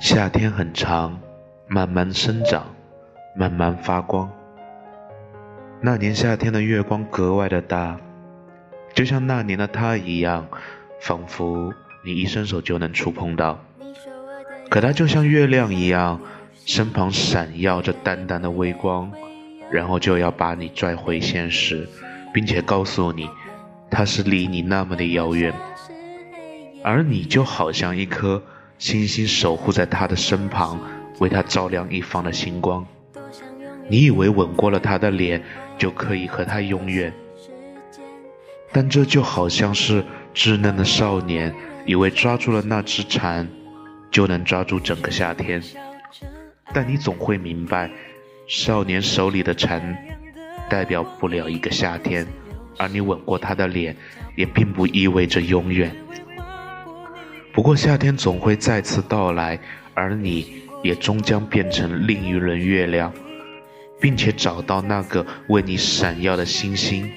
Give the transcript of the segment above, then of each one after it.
夏天很长，慢慢生长，慢慢发光。那年夏天的月光格外的大，就像那年的他一样，仿佛你一伸手就能触碰到。可它就像月亮一样，身旁闪耀着淡淡的微光，然后就要把你拽回现实，并且告诉你，它是离你那么的遥远，而你就好像一颗星星守护在他的身旁，为他照亮一方的星光。你以为吻过了他的脸就可以和他永远，但这就好像是稚嫩的少年以为抓住了那只蝉。就能抓住整个夏天，但你总会明白，少年手里的蝉代表不了一个夏天，而你吻过他的脸，也并不意味着永远。不过夏天总会再次到来，而你也终将变成另一轮月亮，并且找到那个为你闪耀的星星，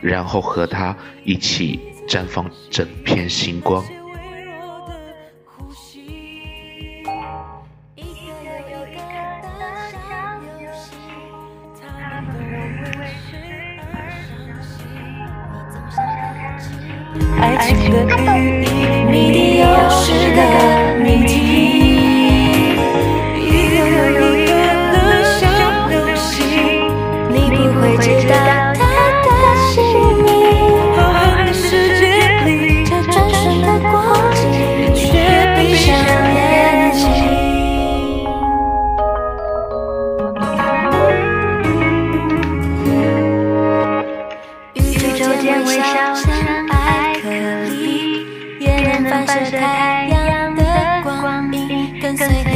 然后和他一起绽放整片星光。爱情的寓意，谜宇宙间微笑像爱颗粒，也能反射太阳的光明，跟随。